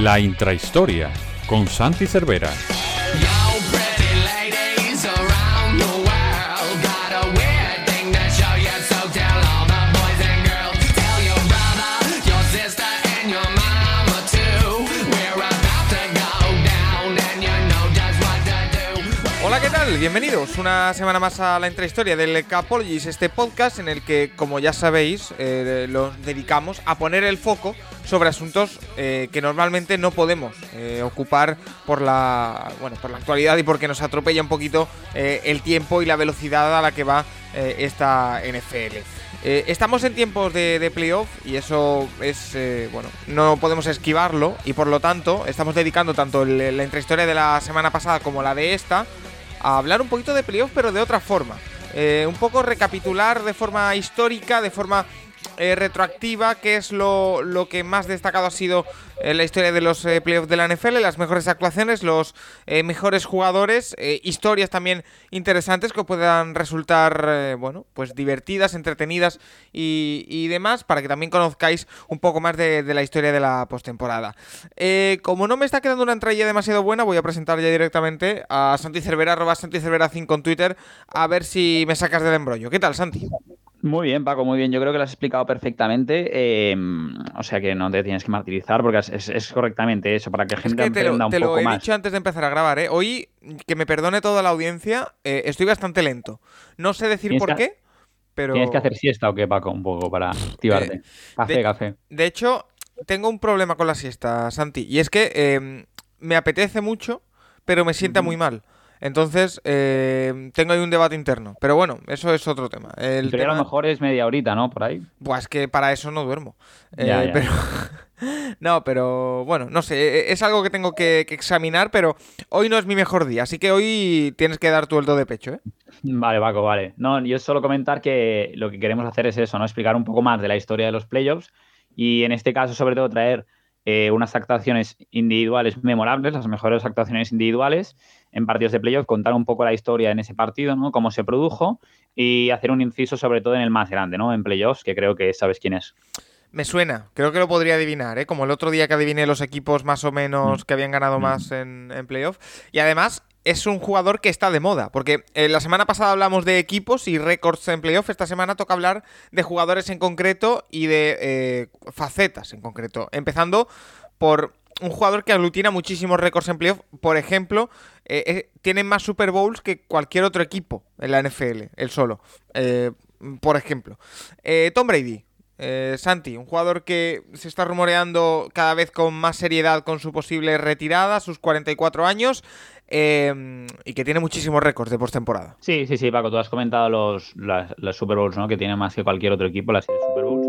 La intrahistoria con Santi Cervera. Bienvenidos una semana más a la intrahistoria del Capologis, este podcast en el que, como ya sabéis, eh, lo dedicamos a poner el foco sobre asuntos eh, que normalmente no podemos eh, ocupar por la, bueno, por la actualidad y porque nos atropella un poquito eh, el tiempo y la velocidad a la que va esta NFL. Estamos en tiempos de, playoff y eso es, bueno, no podemos esquivarlo y por lo tanto estamos dedicando tanto la intrahistoria de la semana pasada como la de esta a hablar un poquito de playoff pero de otra forma. Eh, un poco recapitular de forma histórica, de forma eh, retroactiva, qué es lo, lo que más destacado ha sido en la historia de los eh, playoffs de la NFL, las mejores actuaciones, los eh, mejores jugadores, eh, historias también interesantes que puedan resultar, eh, bueno, pues divertidas, entretenidas y, y demás, para que también conozcáis un poco más de, la historia de la postemporada. Eh, como no me está quedando una entrada demasiado buena, voy a presentar ya directamente a Santi Cervera, arroba Santi Cervera 5 en Twitter, a ver si me sacas del embrollo. ¿Qué tal, Santi? Muy bien, Paco, muy bien. Yo creo que lo has explicado perfectamente. eh, o sea que no te tienes que martirizar porque es, es- es correctamente eso, para que la Es gente que te lo, un te lo poco he más. dicho antes de empezar a grabar, ¿eh? Hoy, que me perdone toda la audiencia, eh, estoy bastante lento. No sé decir por que- qué, pero... ¿Tienes que hacer siesta o qué, Paco? Un poco para activarte. café, Eh, de- café. De hecho, tengo un problema con la siesta, Santi. Y es que eh, me apetece mucho, pero me sienta muy mal. Entonces, eh, tengo ahí un debate interno. Pero bueno, eso es otro tema. El Pero a tema... lo mejor es media horita, ¿no? Por ahí. Buah, es que para eso no duermo. Ya, Eh, ya. Pero... no, pero bueno, no sé. e- Es algo que tengo que, que examinar, pero hoy no es mi mejor día. Así que hoy tienes que dar tu do de pecho, ¿eh? Vale, Paco, vale. No, yo solo comentar que lo que queremos hacer es eso, ¿no? Explicar un poco más de la historia de los playoffs y en este caso, sobre todo, traer eh, unas actuaciones individuales memorables, las mejores actuaciones individuales en partidos de playoff, contar un poco la historia en ese partido, ¿no? Cómo se produjo y hacer un inciso sobre todo en el más grande, ¿no? En playoffs, que creo que sabes quién es. Me suena, creo que lo podría adivinar, ¿eh? Como el otro día que adiviné los equipos más o menos Mm. que habían ganado Mm. más en, en playoff. Y además es un jugador que está de moda, porque eh, la semana pasada hablamos de equipos y récords en playoff. Esta semana toca hablar de jugadores en concreto y de eh, facetas en concreto. Empezando por un jugador que aglutina muchísimos récords en playoff. Por ejemplo, eh, eh, tiene más Super Bowls que cualquier otro equipo en la NFL, él solo. Eh, por ejemplo, Eh, Tom Brady. Santi, un jugador que se está rumoreando cada vez con más seriedad con su posible retirada, sus 44 años, eh, y que tiene muchísimos récords de postemporada. Sí, sí, sí, Paco, tú has comentado los, las, Super Bowls, ¿no? Que tiene más que cualquier otro equipo, las Super Bowls.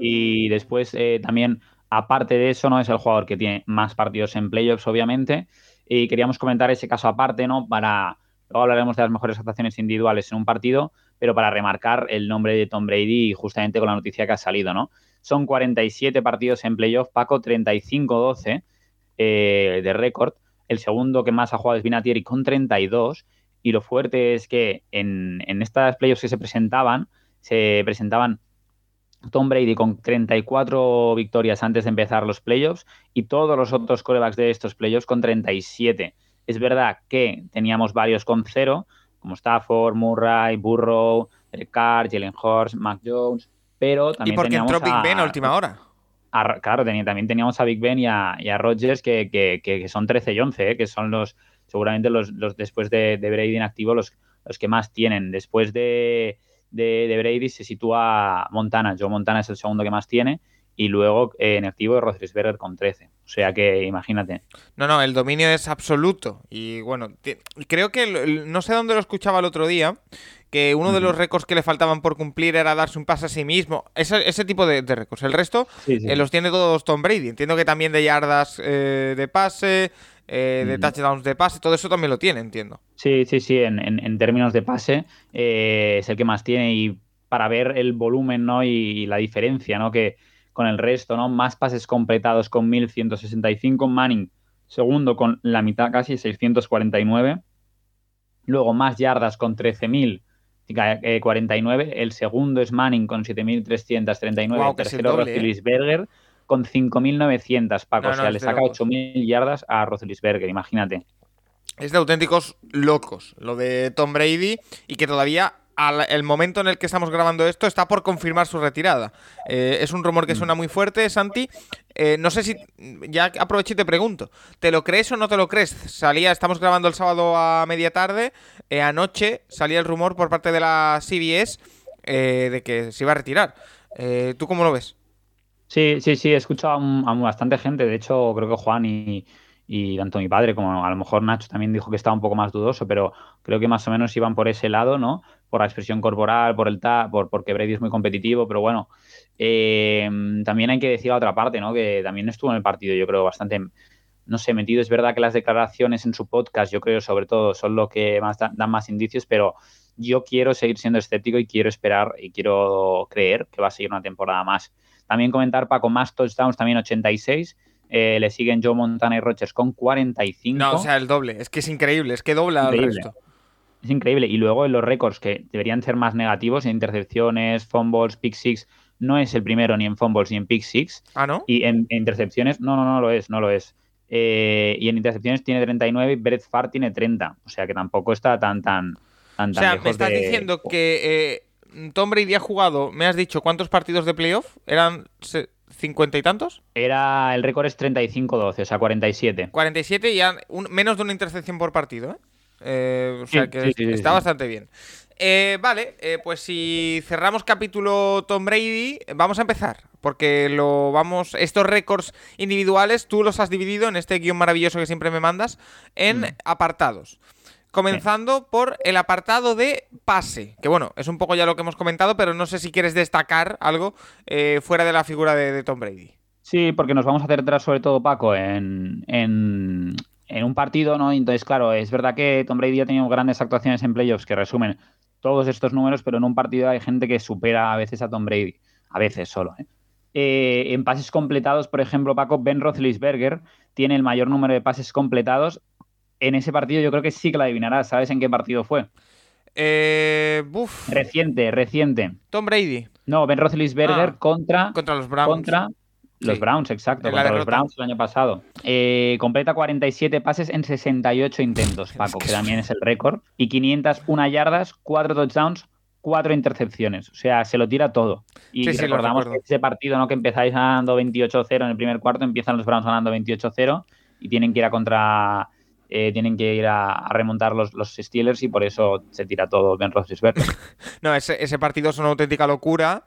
Y después también, aparte de eso, ¿no? Es el jugador que tiene más partidos en playoffs, obviamente. Y queríamos comentar ese caso aparte, ¿no? Para. Luego hablaremos de las mejores actuaciones individuales en un partido, pero para remarcar el nombre de Tom Brady justamente con la noticia que ha salido, ¿no? Son 47 partidos en playoff, Paco, 35-12 eh, de récord. El segundo que más ha jugado es Vinatieri con 32. Y lo fuerte es que en, en estas playoffs que se presentaban, se presentaban Tom Brady con 34 victorias antes de empezar los playoffs y todos los otros corebacks de estos playoffs con 37. Es verdad que teníamos varios con cero, como Stafford, Murray, Burrow, Carr, Jalen Hurts, Mac Jones, pero Y también porque teníamos entró Big Ben a última hora. a- claro, tenía- también teníamos a Big Ben y a, y a Rodgers que, que- que- son 13 y 11, ¿eh? que son los seguramente los, los después de, de Brady en activo los, los que más tienen. Después de, de- de Brady se sitúa Montana. Joe Montana es el segundo que más tiene. Y luego eh, en activo Roethlisberger con 13. O sea que imagínate. No, no, el dominio es absoluto. Y bueno, creo que no sé dónde lo escuchaba el otro día, que uno de los récords que le faltaban por cumplir era darse un pase a sí mismo. Ese, ese tipo de, de récords. El resto Sí, sí. eh, los tiene todos Tom Brady. Entiendo que también de yardas eh, de pase, eh, de touchdowns de pase, todo eso también lo tiene, entiendo. Sí, sí, sí, en, en- en términos de pase es el que más tiene y para ver el volumen ¿no? y, y la diferencia ¿no? que con el resto, ¿no? más pases completados con 1165, Manning segundo con la mitad casi, 649, luego más yardas con 13.049, el segundo es Manning con 7.339, Guau, el tercero doble, ¿eh? Roethlisberger con 5.900, Paco. o sea, le saca 8.000 yardas a Roethlisberger, imagínate. Es de auténticos locos lo de Tom Brady y que todavía al el momento en el que estamos grabando esto está por confirmar su retirada. Eh, es un rumor que mm. suena muy fuerte, Santi. Eh, no sé si. Ya aprovecho y te pregunto. ¿Te lo crees o no te lo crees? Salía, estamos grabando el sábado a media tarde. Eh, anoche salía el rumor por parte de la CBS de que se iba a retirar. ¿Tú cómo lo ves? Sí, sí, sí, he escuchado a, bastante gente. De hecho, creo que Juan y, y tanto mi padre como a lo mejor Nacho también dijo que estaba un poco más dudoso, pero creo que más o menos iban por ese lado, ¿no? Por la expresión corporal, por el ta, por porque Brady es muy competitivo, pero bueno, eh, también hay que decir a otra parte, ¿no? Que también estuvo en el partido, yo creo, bastante, no sé, metido. Es verdad que las declaraciones en su podcast, yo creo, sobre todo, son lo que más dan, dan más indicios, pero yo quiero seguir siendo escéptico y quiero esperar y quiero creer que va a seguir una temporada más. También comentar, Paco, más touchdowns, también 86 eh, le siguen Joe Montana y Rogers con 45. No, o sea, el doble. Es que es increíble, es que dobla el resto. Es increíble. Y luego en los récords que deberían ser más negativos, en intercepciones, fumbles, pick six, no es el primero ni en fumbles ni en pick six. Ah, ¿no? Y en, intercepciones, no, no, no lo es, no lo es. Eh, y en intercepciones tiene 39 y Brett Farr tiene 30. O sea que tampoco está tan, tan, tan, O sea, me estás diciendo que eh, Tom Brady ha jugado, me has dicho, ¿cuántos partidos de playoff? Eran cincuenta y tantos? Era, el récord es 35-12, o sea, 47. 47 y menos de una intercepción por partido, ¿eh? Eh o sea que está bastante bien. Eh, vale, eh, pues si cerramos capítulo Tom Brady, vamos a empezar. Porque lo vamos. Estos récords individuales, tú los has dividido en este guion maravilloso que siempre me mandas, en mm. apartados. Comenzando por el apartado de pase, que bueno, es un poco ya lo que hemos comentado, pero no sé si quieres destacar algo eh, fuera de la figura de, Tom Brady. Sí, porque nos vamos a centrar sobre todo, Paco, en, en, un partido, ¿no? Entonces, claro, es verdad que Tom Brady ha tenido grandes actuaciones en playoffs que resumen todos estos números, pero en un partido hay gente que supera a veces a Tom Brady, a veces solo, ¿eh? Eh, en pases completados, por ejemplo, Paco, Ben Roethlisberger tiene el mayor número de pases completados en ese partido yo creo que sí que la adivinarás. ¿Sabes en qué partido fue? Eh, Reciente, reciente. Tom Brady. No, Ben Roethlisberger ah, contra... Contra los Browns. Contra los Browns, exacto. Contra los Browns el año pasado. Eh, completa 47 pases en 68 intentos, Paco, que también es el récord. Y 501 yardas, 4 touchdowns, 4 intercepciones. O sea, se lo tira todo. Y recordamos que ese partido, ¿no? Que empezáis ganando 28-0 en el primer cuarto, empiezan los Browns ganando 28-0 y tienen que ir a contra eh, tienen que ir a, remontar los, los, Steelers y por eso se tira todo Ben Roethlisberger. no, ese, ese, partido es una auténtica locura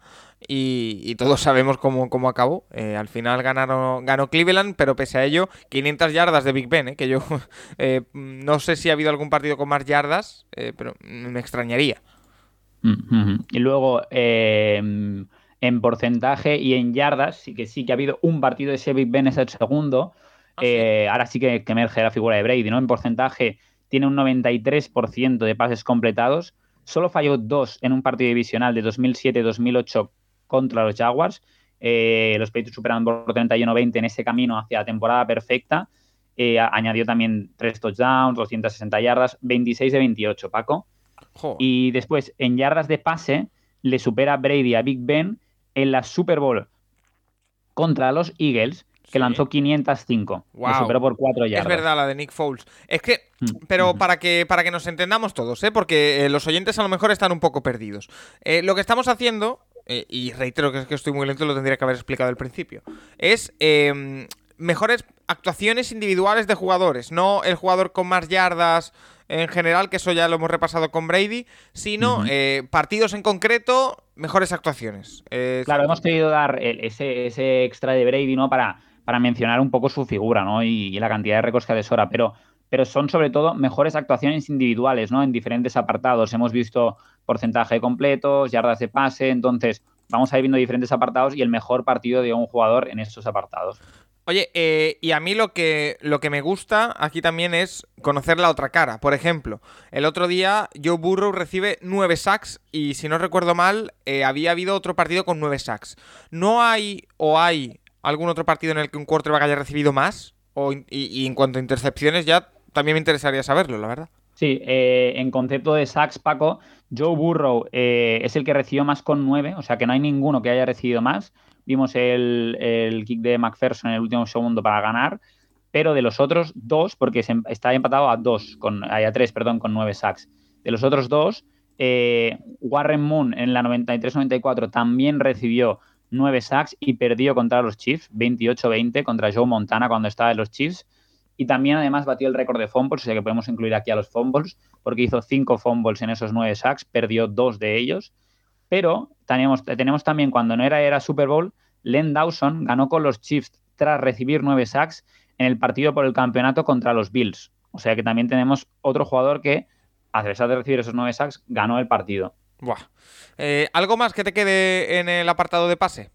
y, todos sabemos cómo, cómo acabó. Eh, al final ganaron, ganó Cleveland, pero pese a ello, 500 yardas de Big Ben, eh, que yo no sé si ha habido algún partido con más yardas, pero me extrañaría. Mm, y luego, en porcentaje y en yardas, sí que sí que ha habido un partido de ese Big Ben, es el segundo, Ah, eh, ahora sí que, emerge la figura de Brady, ¿no? En porcentaje tiene un 93% de pases completados. Solo falló dos en un partido divisional de 2007-2008 contra los Jaguars. Eh, los Patriots superan por 31-20 en ese camino hacia la temporada perfecta. Eh, añadió también tres touchdowns, 260 yardas, 26 de 28, Paco. Y después, en yardas de pase, le supera Brady a Big Ben en la Super Bowl contra los Eagles, que lanzó 505. Wow. superó por 4 yardas. Es verdad, la de Nick Foles. Es que, mm, pero para que, para que nos entendamos todos, ¿eh? porque eh, los oyentes a lo mejor están un poco perdidos. Eh, lo que estamos haciendo, eh, y reitero que es que estoy muy lento, lo tendría que haber explicado al principio, es em, mejores actuaciones individuales de jugadores, no el jugador con más yardas en general, que eso ya lo hemos repasado con Brady, sino partidos en concreto, mejores actuaciones. claro, hemos querido dar ese, ese extra de Brady, ¿no? Para para mencionar un poco su figura, ¿no? Y, la cantidad de récords que adesora, pero, pero son sobre todo mejores actuaciones individuales, ¿no? En diferentes apartados. Hemos visto porcentaje de completos, yardas de pase, entonces vamos a ir viendo diferentes apartados y el mejor partido de un jugador en estos apartados. Oye, eh, y a mí lo que, lo que me gusta aquí también es conocer la otra cara. Por ejemplo, el otro día Joe Burrow recibe nueve sacks y si no recuerdo mal, eh, había habido otro partido con nueve sacks. ¿No hay o hay algún otro partido en el que un quarterback haya recibido más? Y, en cuanto a intercepciones, ya también me interesaría saberlo, la verdad. Sí, eh, en concepto de sacks, Paco, Joe Burrow eh, es el que recibió más con nueve, o sea que no hay ninguno que haya recibido más. vimos el, el kick de McPherson en el último segundo para ganar, pero de los otros dos, porque se, em, está empatado a dos, con, a tres, perdón, con nueve sacks. De los otros dos, eh, Warren Moon en la 93-94 también recibió nueve sacks y perdió contra los Chiefs, 28-20 contra Joe Montana cuando estaba en los Chiefs. Y también además batió el récord de fumbles, o sea que podemos incluir aquí a los fumbles, porque hizo cinco fumbles en esos nueve sacks, perdió dos de ellos. Pero tenemos, tenemos también, cuando no era, era Super Bowl, Len Dawson ganó con los Chiefs tras recibir nueve sacks en el partido por el campeonato contra los Bills. O sea que también tenemos otro jugador que, a pesar de recibir esos nueve sacks, ganó el partido. Eh, ¿Algo más que te quede en el apartado de pase?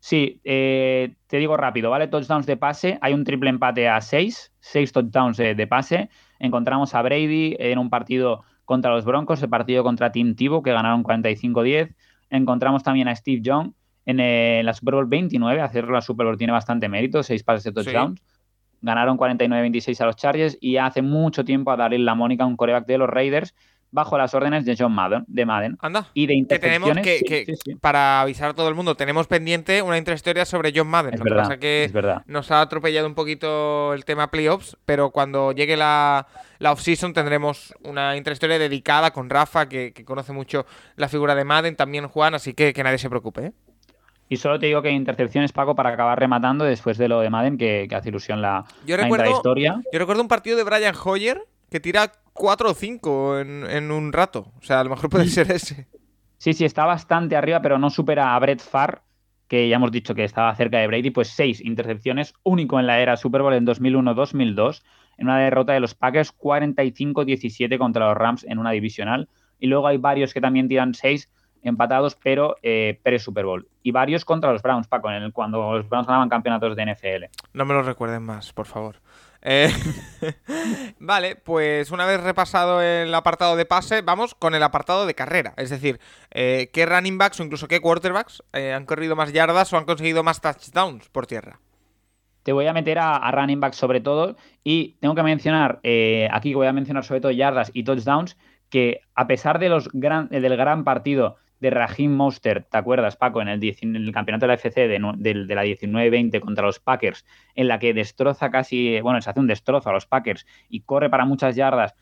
Sí, eh, te digo rápido, ¿vale? Touchdowns de pase, hay un triple empate a seis, seis touchdowns de, pase. Encontramos a Brady en un partido contra los Broncos, el partido contra Team Tivo, que ganaron 45-10. Encontramos también a Steve Young en, eh, la Super Bowl 29, hacer la Super Bowl tiene bastante mérito, seis pases de touchdowns. Ganaron 49-26 a los Chargers y hace mucho tiempo a darle la Mónica, un coreback de los Raiders, bajo las órdenes de John Madden. De Madden. Anda. Y de que tenemos que, para avisar a todo el mundo, tenemos pendiente una intrahistoria sobre John Madden. Es Lo verdad, que pasa que verdad. nos ha atropellado un poquito el tema playoffs, pero cuando llegue la, la off-season tendremos una intrahistoria dedicada con Rafa, que, conoce mucho la figura de Madden, también Juan, así que que nadie se preocupe. ¿eh? Y solo te digo que intercepciones, Paco, para acabar rematando después de lo de Madden, que, hace ilusión la, yo recuerdo, Yo recuerdo un partido de Brian Hoyer que tira 4 o 5 en, un rato. O sea, a lo mejor puede ser ese. Sí, sí, está bastante arriba, pero no supera a Brett Farr, que ya hemos dicho que estaba cerca de Brady, pues 6 intercepciones, único en la era Super Bowl en 2001-2002, en una derrota de los Packers 45-17 contra los Rams en una divisional. Y luego hay varios que también tiran 6 empatados, pero eh, pre-Super Bowl. Y varios contra los Browns, Paco, en el, cuando los Browns ganaban campeonatos de NFL. No me lo recuerden más, por favor. Eh, vale, pues una vez repasado el apartado de pase, vamos con el apartado de carrera. Es decir, eh, qué running backs o incluso qué quarterbacks han corrido más yardas o han conseguido más touchdowns por tierra. Te voy a meter a, running backs sobre todo y tengo que mencionar, aquí voy a mencionar sobre todo yardas y touchdowns, que a pesar de los gran, del gran partido de Raheem Monster, ¿te acuerdas, Paco? En el, campeonato de la FC de, la 19-20 contra los Packers, en la que destroza casi, bueno, se hace un destrozo a los Packers y corre para muchas yardas,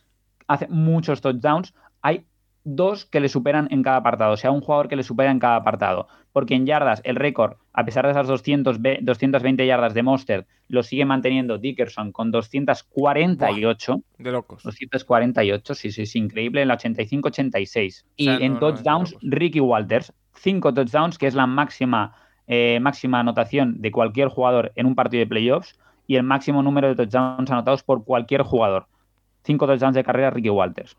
hace muchos touchdowns. Hay dos que le superan en cada apartado, o sea, un jugador que le supera en cada apartado. Porque en yardas, el récord, a pesar de esas 200, 220 yardas de Monster, lo sigue manteniendo Dickerson con 248. de locos. 248, sí, sí, es increíble, en la 85-86. y en touchdowns, Ricky Walters, 5 touchdowns, que es la máxima, eh, máxima anotación de cualquier jugador en un partido de playoffs, y el máximo número de touchdowns anotados por cualquier jugador. 5 touchdowns de carrera, Ricky Walters.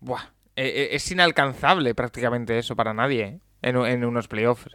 Buah, eh, eh, es inalcanzable prácticamente eso para nadie ¿eh? en, unos playoffs.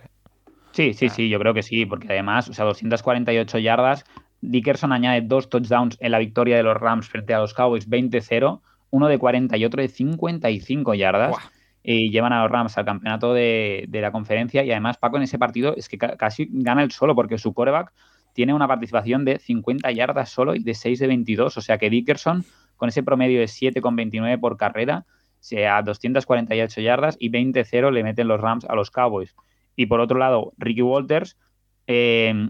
Sí, sí, sí, yo creo que sí, porque además, o sea, 248 yardas, Dickerson añade dos touchdowns en la victoria de los Rams frente a los Cowboys 20-0, uno de 40 y otro de 55 yardas. Y llevan a los Rams al campeonato de, la conferencia. Y además, Paco, en ese partido es que casi gana el solo, porque su coreback tiene una participación de 50 yardas solo y de 6 de 22. O sea que Dickerson, con ese promedio de 7,29 por carrera, sea 248 yardas y 20-0 le meten los Rams a los Cowboys. Y por otro lado, Ricky Walters eh,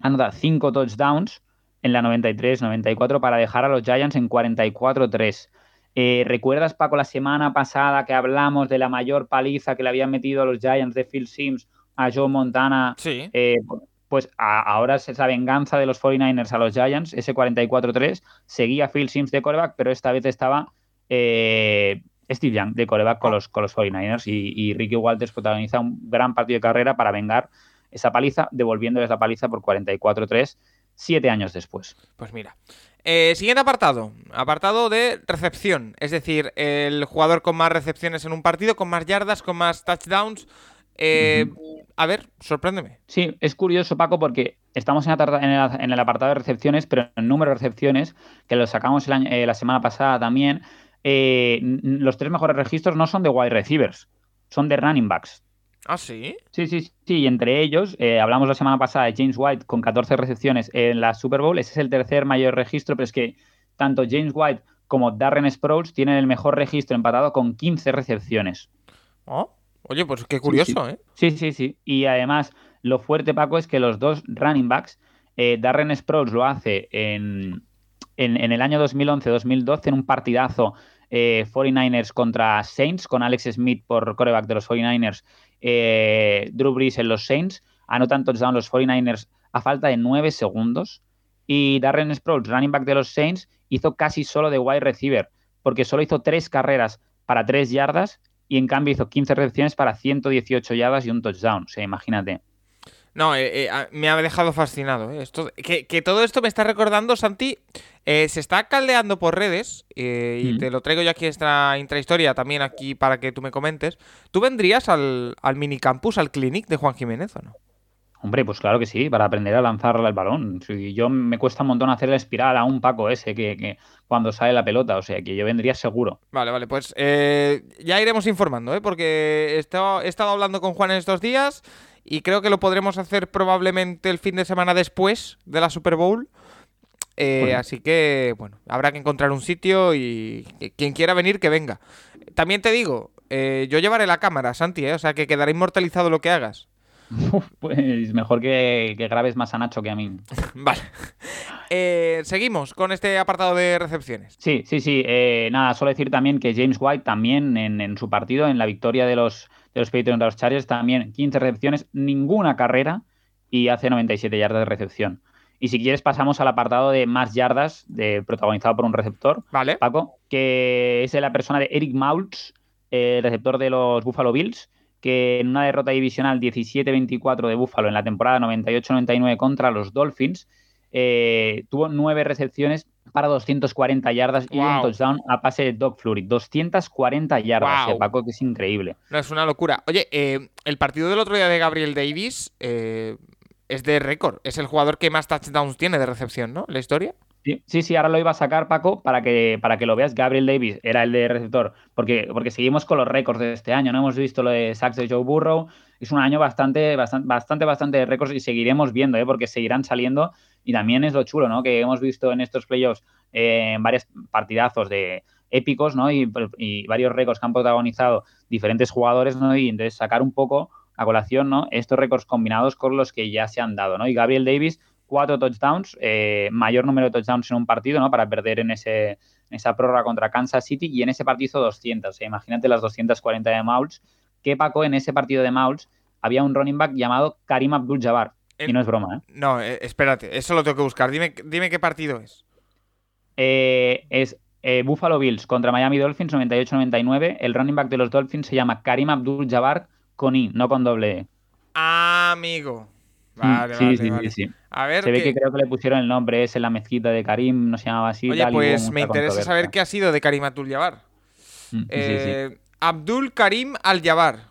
anota 5 touchdowns en la 93-94 para dejar a los Giants en 44-3. Eh, ¿Recuerdas, Paco, la semana pasada que hablamos de la mayor paliza que le habían metido a los Giants de Phil Sims a Joe Montana? Sí. Eh, pues ahora es esa venganza de los 49ers a los Giants, ese 44-3. Seguía Phil Sims de coreback, pero esta vez estaba Steve Young de coreback con los, con los 49ers y, Ricky Walters protagoniza un gran partido de carrera para vengar esa paliza, devolviéndoles la paliza por 44-3 siete años después. Pues mira. Eh, siguiente apartado, apartado de recepción, es decir, el jugador con más recepciones en un partido, con más yardas, con más touchdowns. Eh, a ver, sorpréndeme. Sí, es curioso, Paco, porque estamos en, el, apartado de recepciones, pero el número de recepciones, que lo sacamos eh, la semana pasada también, eh, los tres mejores registros no son de wide receivers, son de running backs. ¿Ah, sí? Sí, sí, sí. Y entre ellos, eh, hablamos la semana pasada de James White con 14 recepciones en la Super Bowl. Ese es el tercer mayor registro, pero es que tanto James White como Darren Sproles tienen el mejor registro empatado con 15 recepciones. Oh, oye, pues qué curioso, sí, ¿eh? Sí, sí, sí. Y además, Lo fuerte, Paco, es que los dos running backs, eh, Darren Sproles lo hace en, en, el año 2011-2012 en un partidazo 49ers eh, contra Saints, con Alex Smith por coreback de los 49ers, eh, Drew Brees en los Saints, anotan touchdown los 49ers a falta de 9 segundos. Y Darren Sproles, running back de los Saints, hizo casi solo de wide receiver, porque solo hizo tres carreras para 3 yardas y en cambio hizo 15 recepciones para 118 yardas y un touchdown. O sea, imagínate. No, eh, eh, me ha dejado fascinado. Eh. Esto, que, todo esto me está recordando, Santi, se está caldeando por redes, y te lo traigo yo aquí esta intrahistoria también aquí para que tú me comentes. ¿Tú vendrías al, al minicampus, al clinic de Juan Jiménez o no? Hombre, pues claro que sí, para aprender a lanzar el balón. yo me cuesta un montón hacer la espiral a un Paco ese que, cuando sale la pelota, o sea que yo vendría seguro. Vale, vale, pues ya iremos informando, ¿eh? porque he estado, he estado hablando con Juan en estos días y creo que lo podremos hacer probablemente el fin de semana después de la Super Bowl. Eh, así que, bueno, habrá que encontrar un sitio y quien quiera venir, que venga. También te digo, eh, yo llevaré la cámara, Santi, ¿eh? o sea que quedará inmortalizado lo que hagas. pues mejor que, grabes más a Nacho que a mí. vale. seguimos con este apartado de recepciones. Sí, sí, sí. nada, solo decir también que James White también en, su partido, en la victoria de los de los Patriots de los Chargers, también 15 recepciones, ninguna carrera y hace 97 yardas de recepción. Y si quieres pasamos al apartado de más yardas, de, protagonizado por un receptor, vale. Paco, que es la persona de Eric Maults, el receptor de los Buffalo Bills, que en una derrota divisional 17-24 de Buffalo en la temporada 98-99 contra los Dolphins, eh, tuvo nueve recepciones para 240 yardas y un touchdown a pase de Doug Flurry. 240 yardas, Paco, que es increíble. No, es una locura. Oye, eh, el partido del otro día de Gabriel Davis eh, es de récord. Es el jugador que más touchdowns tiene de recepción, ¿no? La historia. Sí, sí, ahora lo iba a sacar, Paco, para que, para que lo veas. Gabriel Davis era el de receptor, porque, porque seguimos con los récords de este año. No hemos visto lo de sacks de Joe Burrow. Es un año bastante, bastante, bastante, bastante récords y seguiremos viendo, ¿eh? porque seguirán saliendo. Y también es lo chulo, ¿no? Que hemos visto en estos playoffs eh, varios partidazos de épicos, ¿no? Y, y, varios récords que han protagonizado diferentes jugadores, ¿no? Y entonces sacar un poco a colación, ¿no? Estos récords combinados con los que ya se han dado, ¿no? Y Gabriel Davis cuatro touchdowns, eh, mayor número de touchdowns en un partido, ¿no? Para perder en, ese, esa prórroga contra Kansas City y en ese partido hizo 200. imagínate las 240 de Mauls. Que Paco, en ese partido de Mauls había un running back llamado Karim Abdul-Jabbar. Y no es broma, ¿eh? No, eh, espérate, eso lo tengo que buscar. Dime, dime qué partido es. Eh, es Buffalo Bills contra Miami Dolphins 98-99. El running back de los Dolphins se llama Karim Abdul-Jabbar con I, no con doble E. amigo. Vale, sí, sí, sí, sí, A ver. Se ve que creo que le pusieron el nombre ese en la mezquita de Karim, no se llamaba así. Oye, pues me interesa saber qué ha sido de Karim Abdul-Jabbar. Mm, eh, Abdul Karim Al-Jabbar.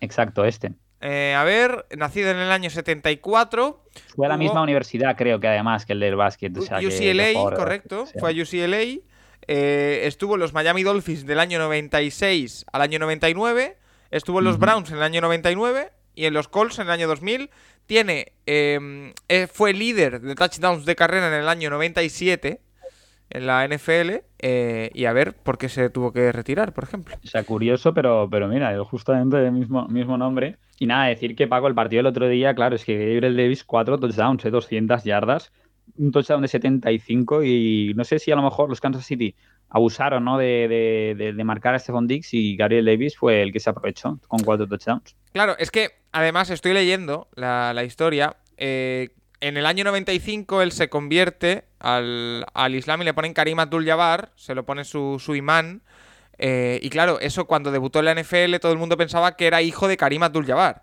Exacto, este. Eh, a ver, nacido en el año 74. Fue a la misma universidad, creo que además que el del básquet. UCLA, correcto. Fue a UCLA. Eh, estuvo en los Miami Dolphins del año 96 al año 99. Estuvo en los Browns en el año 99 y en los Colts en el año 2000 tiene, eh, fue líder de touchdowns de carrera en el año 97 en la NFL eh, y a ver por qué se tuvo que retirar, por ejemplo. O sea, curioso, pero, pero mira, justamente el mismo, mismo nombre. Y nada, decir que Paco, el partido del otro día, claro, es que Gabriel Davis, cuatro touchdowns, 200 yardas, un touchdown de 75 y no sé si a lo mejor los Kansas City abusaron ¿no? de, de, marcar a Stephon Dix y Gabriel Davis fue el que se aprovechó con cuatro touchdowns. Claro, es que además estoy leyendo la, historia. Eh, en el año 95 él se convierte al, Islam y le ponen Karim Abdul-Jabbar, se lo pone su, su imán. Eh, y claro, eso cuando debutó en la NFL todo el mundo pensaba que era hijo de Karim Abdul-Jabbar.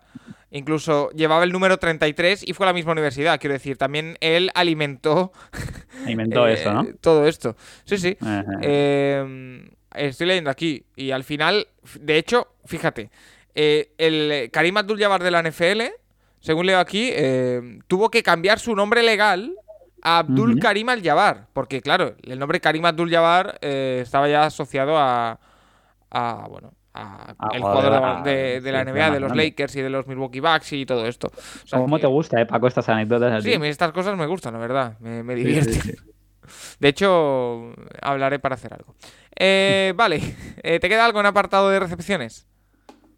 Incluso llevaba el número 33 y fue a la misma universidad. Quiero decir, también él alimentó. Alimentó eh, esto, ¿no? Todo esto. Sí, sí. Eh, estoy leyendo aquí. Y al final, de hecho, fíjate. Eh, el Karim Abdul-Jabbar de la NFL, según leo aquí, tuvo que cambiar su nombre legal a Abdul Karim Al-Jabbar. Porque, claro, el nombre Karim Abdul-Jabbar estaba ya asociado a. a bueno, Ah, el jugador de, la NBA, de los Lakers y de los Milwaukee Bucks y todo esto. ¿Cómo te gusta, eh, Paco, estas anécdotas? Sí, estas cosas me gustan, la verdad. Me, divierten. De hecho, hablaré para hacer algo. Eh, vale, eh, ¿te queda algo en apartado de recepciones?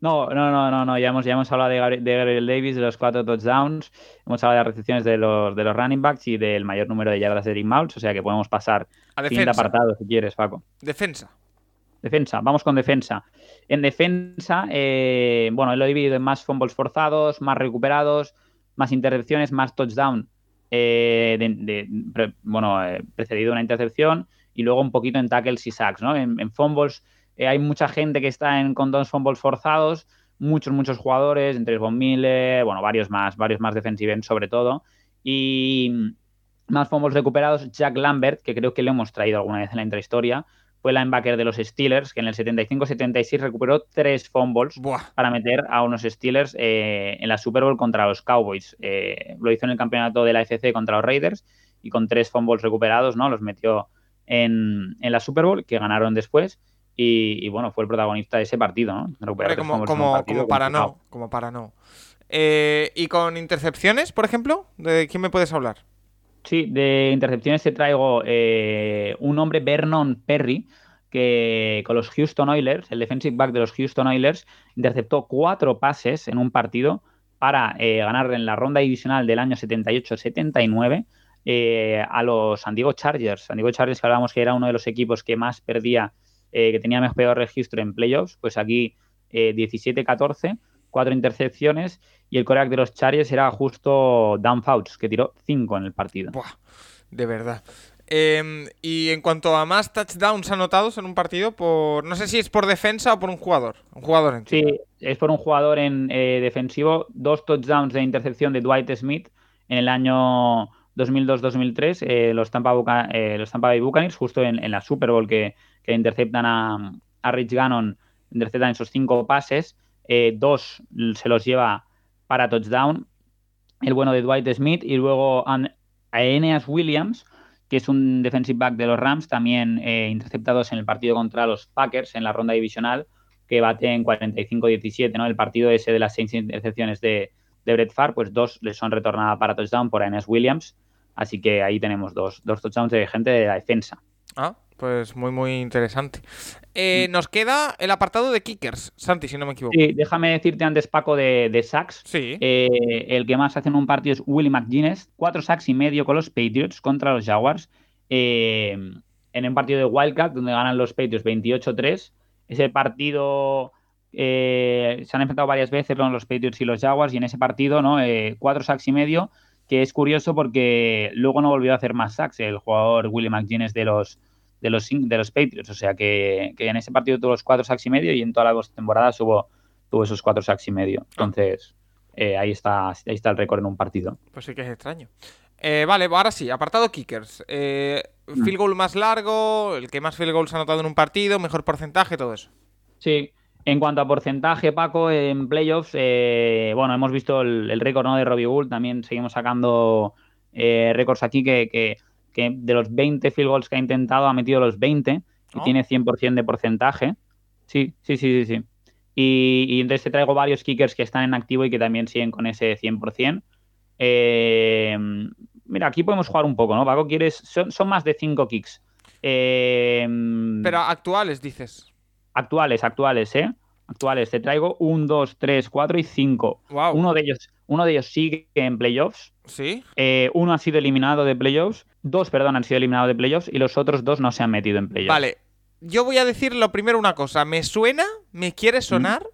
No, no, no, no, no. Ya hemos, ya hemos hablado de, Gabriel Davis, de los cuatro touchdowns, hemos hablado de las recepciones de los, de los running backs y del mayor número de yardas de Eric Mouse, o sea que podemos pasar a siguiente apartado si quieres, Paco. Defensa. Defensa, vamos con defensa. En defensa, eh, bueno, lo he dividido en más fumbles forzados, más recuperados, más intercepciones, más touchdown, eh, de, bueno, eh, precedido una intercepción y luego un poquito en tackles y sacks, ¿no? En, fumbles eh, hay mucha gente que está en, con dos fumbles forzados, muchos, muchos jugadores, entre Von Miller, bueno, varios más, varios más defensive sobre todo, y más fumbles recuperados, Jack Lambert, que creo que le hemos traído alguna vez en la intrahistoria, fue linebacker de los Steelers, que en el 75-76 recuperó tres fumbles para meter a unos Steelers eh, en la Super Bowl contra los Cowboys. Eh, lo hizo en el campeonato de la FC contra los Raiders y con tres fumbles recuperados, ¿no? Los metió en, la Super Bowl, que ganaron después. Y, bueno, fue el protagonista de ese partido, ¿no? como, como, para no, como para no. ¿Y con intercepciones, por ejemplo? ¿De quién me puedes hablar? Sí, de intercepciones te traigo eh, un hombre, Vernon Perry, que con los Houston Oilers, el defensive back de los Houston Oilers, interceptó cuatro pases en un partido para eh, ganar en la ronda divisional del año 78-79 eh, a los San Diego Chargers. San Diego Chargers que hablábamos que era uno de los equipos que más perdía, que tenía mejor peor registro en playoffs, pues aquí 17-14 cuatro intercepciones y el coreback de los Chargers era justo Dan Fouts, que tiró cinco en el partido. de verdad. Em, y en cuanto a más touchdowns anotados en un partido, por no sé si es por defensa o por un jugador. Un jugador en Sí, es por un jugador en eh, defensivo. Dos touchdowns de intercepción de Dwight Smith en el año 2002-2003. Eh, los, Tampa eh, los Tampa Bay Buccaneers, justo en, la Super Bowl que, interceptan a, a Rich Gannon, interceptan esos cinco pases. Eh, dos se los lleva para touchdown, el bueno de Dwight Smith, y luego a Eneas Williams, que es un defensive back de los Rams, también eh, interceptados en el partido contra los Packers en la ronda divisional, que bate en 45-17, ¿no? El partido ese de las seis intercepciones de, de Brett Farr, pues dos les son retornadas para touchdown por Eneas Williams, así que ahí tenemos dos, dos touchdowns de gente de la defensa. Ah, pues muy, muy interesante. Eh, nos queda el apartado de kickers, Santi, si no me equivoco. Sí, déjame decirte antes, Paco, de, de sacks. Sí. Eh, el que más hace en un partido es Willie McGuinness. Cuatro sacks y medio con los Patriots contra los Jaguars. Eh, en un partido de Wildcat, donde ganan los Patriots 28-3. Ese partido se han enfrentado varias veces con los Patriots y los Jaguars. Y en ese partido, ¿no? cuatro sacks y medio. Que es curioso porque luego no volvió a hacer más sacks el jugador Willie McGuinness de los de los, de los Patriots. O sea que, en ese partido tuvo los cuatro sacks y medio y en toda la temporada tuvo, tuvo esos cuatro sacks y medio. Entonces, eh, ahí, está, ahí está el récord en un partido. Pues sí que es extraño. Eh, vale, ahora sí, apartado kickers. Eh, mm. field goal más largo, el que más field goals ha anotado en un partido, mejor porcentaje, todo eso. Sí, en cuanto a porcentaje, Paco, en playoffs, bueno, hemos visto el, récord ¿no? de Robbie Gould, también seguimos sacando récords aquí que que de los 20 field goals que ha intentado ha metido los 20 y tiene 100% de porcentaje. Sí, sí, sí, sí, sí. Y, entonces te traigo varios kickers que están en activo y que también siguen con ese 100%. Eh, mira, aquí podemos jugar un poco, ¿no? Paco, ¿quieres? Son, más de 5 kicks. Eh, Pero actuales, dices. Actuales, actuales, ¿eh? Actuales. Te traigo 1, 2, 3, 4 y 5. Uno de ellos, uno de ellos sigue en playoffs. Sí. Eh, uno ha sido eliminado de playoffs Dos, perdón, han sido eliminados de playoffs y los otros dos no se han metido en playoffs. Vale. Yo voy a decir lo primero una cosa. Me suena, me quiere sonar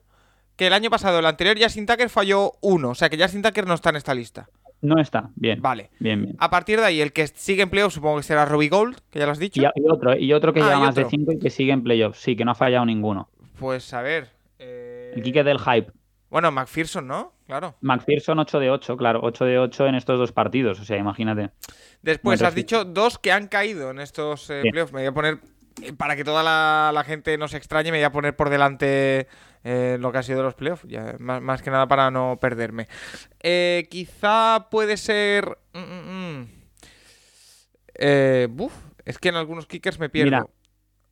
que el año pasado, el anterior Justin Tucker falló uno. O sea que Justin Tucker no está en esta lista. No está, bien. Vale. Bien, bien. A partir de ahí, el que sigue en playoffs supongo que será Robbie Gold, que ya lo has dicho. Y, otro, y otro que ah, lleva más de cinco y que sigue en playoffs. Sí, que no ha fallado ninguno. Pues a ver. Eh... El kicker del hype. Bueno, McPherson, ¿no? Claro. McPherson 8 de 8, claro. 8 de 8 en estos dos partidos. O sea, imagínate. Después, has dicho dos que han caído en estos eh, playoffs. Me voy a poner, para que toda la, gente no se extrañe, me voy a poner por delante eh, lo que ha sido los playoffs. más, que nada para no perderme. quizá puede ser... Mm, mm, mm. es que en algunos kickers me pierdo. Mira,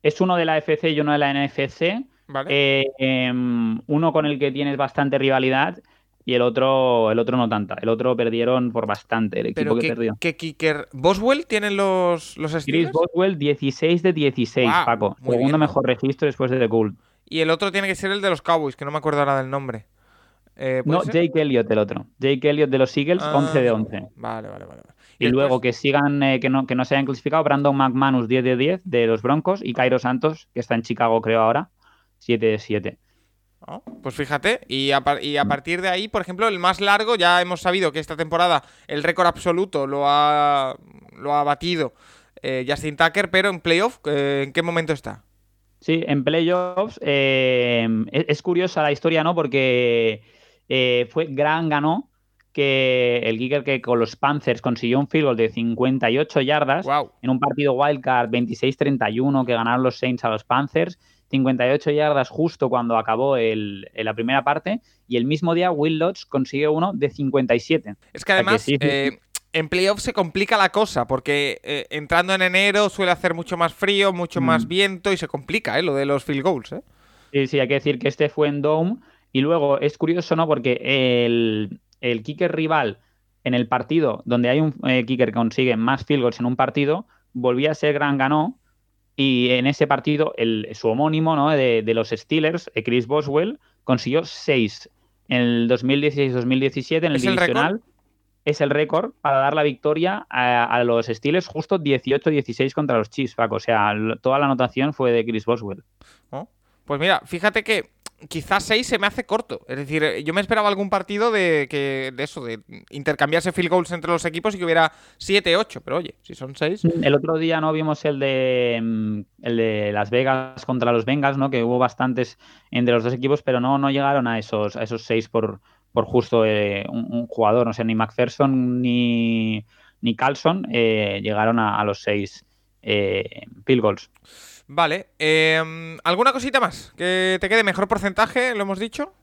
es uno de la FC y uno de la NFC. Vale. Em, uno con el que tienes bastante rivalidad y el otro, el otro no tanta. El otro perdieron por bastante, el equipo que perdió. ¿Qué kicker? ¿Boswell tienen los, los Chris Boswell 16 de 16, Paco. Segundo mejor registro después de The Cool. y el otro tiene que ser el de los Cowboys, que no me acuerdo ahora del nombre. Eh, no, Jake Elliott el otro. Jake Elliott de los Eagles, 11 ah, de 11. Vale, vale, vale. Y, luego que sigan, eh, que, no, que no se hayan clasificado, Brandon McManus 10 de 10 de los Broncos y Cairo Santos, que está en Chicago creo ahora, 7 de 7. Pues fíjate, y a, partir de ahí, por ejemplo, el más largo, ya hemos sabido que esta temporada el récord absoluto lo ha, lo ha batido eh, Justin Tucker, pero en playoff, eh, ¿en qué momento está? Sí, en playoffs es, es, curiosa la historia, ¿no? Porque fue gran ganó que el kicker que con los Panthers consiguió un field goal de 58 yardas en un partido wildcard 26-31 que ganaron los Saints a los Panthers. 58 yardas justo cuando acabó el, la primera parte y el mismo día Will Lodge consiguió uno de 57. Es que además eh, en playoff se complica la cosa porque eh, entrando en enero suele hacer mucho más frío, mucho más mm. viento y se complica eh, lo de los field goals. Sí, sí, hay que decir que este fue en Dome y luego es curioso, ¿no? Porque el, el kicker rival en el partido donde hay un kicker que consigue más field goals en un partido, volvía a ser gran ganó. Y en ese partido, el, su homónimo ¿no? de, los Steelers, eh, Chris Boswell, consiguió 6 en el 2016-2017 en el divisional. es el récord para dar la victoria a, los Steelers justo 18-16 contra los Chiefs, O sea, toda la anotación fue de Chris Boswell. Oh, pues mira, fíjate que quizás 6 se me hace corto. Es decir, eh, yo me esperaba algún partido de que de eso, de intercambiarse field goals entre los equipos y que hubiera 7, 8. Pero oye, si son 6. El otro día no vimos el de mm, el de Las Vegas contra los Bengals, ¿no? Que hubo bastantes entre los dos equipos, pero no, no llegaron a esos, a esos 6 por, por justo eh, un, jugador. No sé, ni McPherson ni, ni Carlson eh, llegaron a, los 6 field goals. Vale. Em, ¿Alguna cosita más? ¿Que te quede mejor porcentaje? ¿Lo hemos dicho?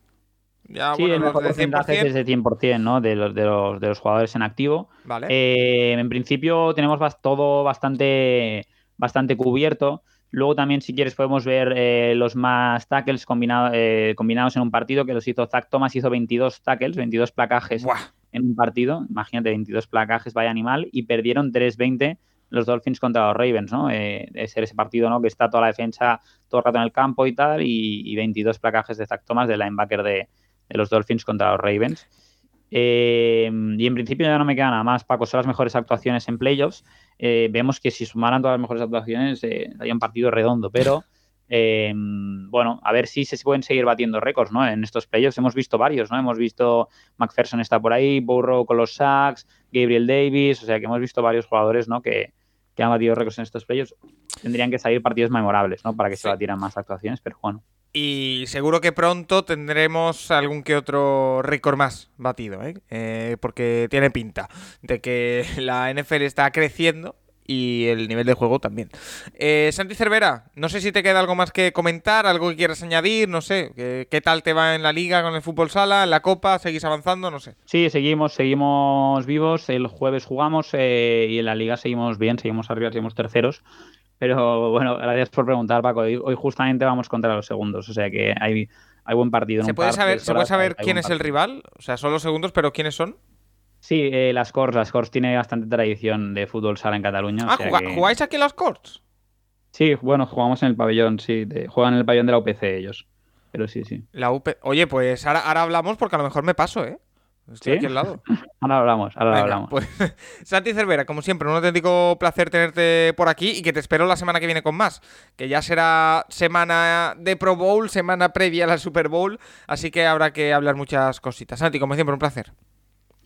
Ya, sí, el mejor porcentaje es de 100%, ¿no? De los, de los, de los jugadores en activo. Vale. Eh, en principio tenemos todo bastante, bastante cubierto. Luego también, si quieres, podemos ver eh, los más tackles eh, combinados en un partido, que los hizo Zach Thomas, hizo 22 tackles, 22 placajes en un partido. Imagínate, 22 placajes, vaya animal, y perdieron 3-20 los Dolphins contra los Ravens, ¿no? Eh, de ser ese partido, ¿no? Que está toda la defensa todo el rato en el campo y tal, y, 22 placajes de Zach Thomas de linebacker de, de los Dolphins contra los Ravens. Eh, y en principio ya no me queda nada más, Paco, son las mejores actuaciones en playoffs. Eh, vemos que si sumaran todas las mejores actuaciones, eh, un partido redondo, pero bueno, a ver si se pueden seguir batiendo récords, ¿no? En estos playoffs hemos visto varios, ¿no? Hemos visto McPherson está por ahí, Burrow con los sacks, Gabriel Davis, o sea que hemos visto varios jugadores, ¿no? Que, que han batido récords en estos playoffs, tendrían que salir partidos memorables, ¿no? Para que se batieran más actuaciones, pero bueno. Y seguro que pronto tendremos algún que otro récord más batido, ¿eh? ¿eh? porque tiene pinta de que la NFL está creciendo y el nivel de juego también. Eh, Santi Cervera, no sé si te queda algo más que comentar, algo que quieras añadir, no sé, ¿qué, tal te va en la liga con el fútbol sala, en la copa, seguís avanzando, no sé. Sí, seguimos, seguimos vivos, el jueves jugamos eh, y en la liga seguimos bien, seguimos arriba, seguimos terceros. Pero bueno, gracias por preguntar, Paco. Hoy, justamente vamos contra los segundos, o sea que hay, hay buen partido. ¿Se puede saber, ¿se puede saber quién es el rival? O sea, son los segundos, pero ¿quiénes son? Sí, eh, las Corts. Las Corts tiene bastante tradición de fútbol sala en Cataluña. Ah, ¿jugáis aquí las Corts? Sí, bueno, jugamos en el pabellón, sí. juegan en el pabellón de la UPC ellos. Pero sí, sí. La Oye, pues ahora, ahora hablamos porque a lo mejor me paso, ¿eh? Estoy aquí al lado. ahora hablamos, ahora hablamos. Pues, Santi Cervera, como siempre, un auténtico placer tenerte por aquí y que te espero la semana que viene con más. Que ya será semana de Pro Bowl, semana previa a la Super Bowl, así que habrá que hablar muchas cositas. Santi, como siempre, un placer.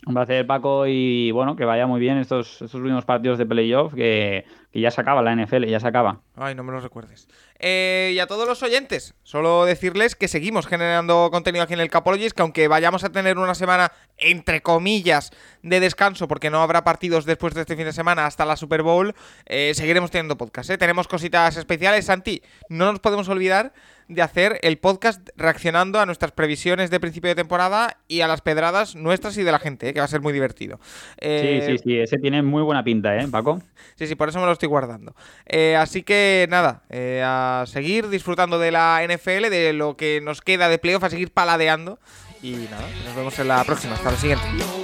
Un placer, Paco, y bueno, que vaya muy bien estos, estos últimos partidos de playoff, que, que ya se acaba la NFL, ya se acaba. Ay, no me lo recuerdes. Eh, y a todos los oyentes, solo decirles que seguimos generando contenido aquí en el Capologist, que aunque vayamos a tener una semana, entre comillas, de descanso, porque no habrá partidos después de este fin de semana hasta la Super Bowl, eh, seguiremos teniendo podcast. ¿eh? Tenemos cositas especiales. Santi, no nos podemos olvidar de hacer el podcast reaccionando a nuestras previsiones de principio de temporada y a las pedradas nuestras y de la gente, que va a ser muy divertido. sí, sí, sí, ese tiene muy buena pinta, ¿eh, Paco? Sí, sí, por eso me lo guardando. Eh, así que nada, eh, a seguir disfrutando de la NFL, de lo que nos queda de playoff, a seguir paladeando. Y nada, nos vemos en la próxima. Hasta la siguiente.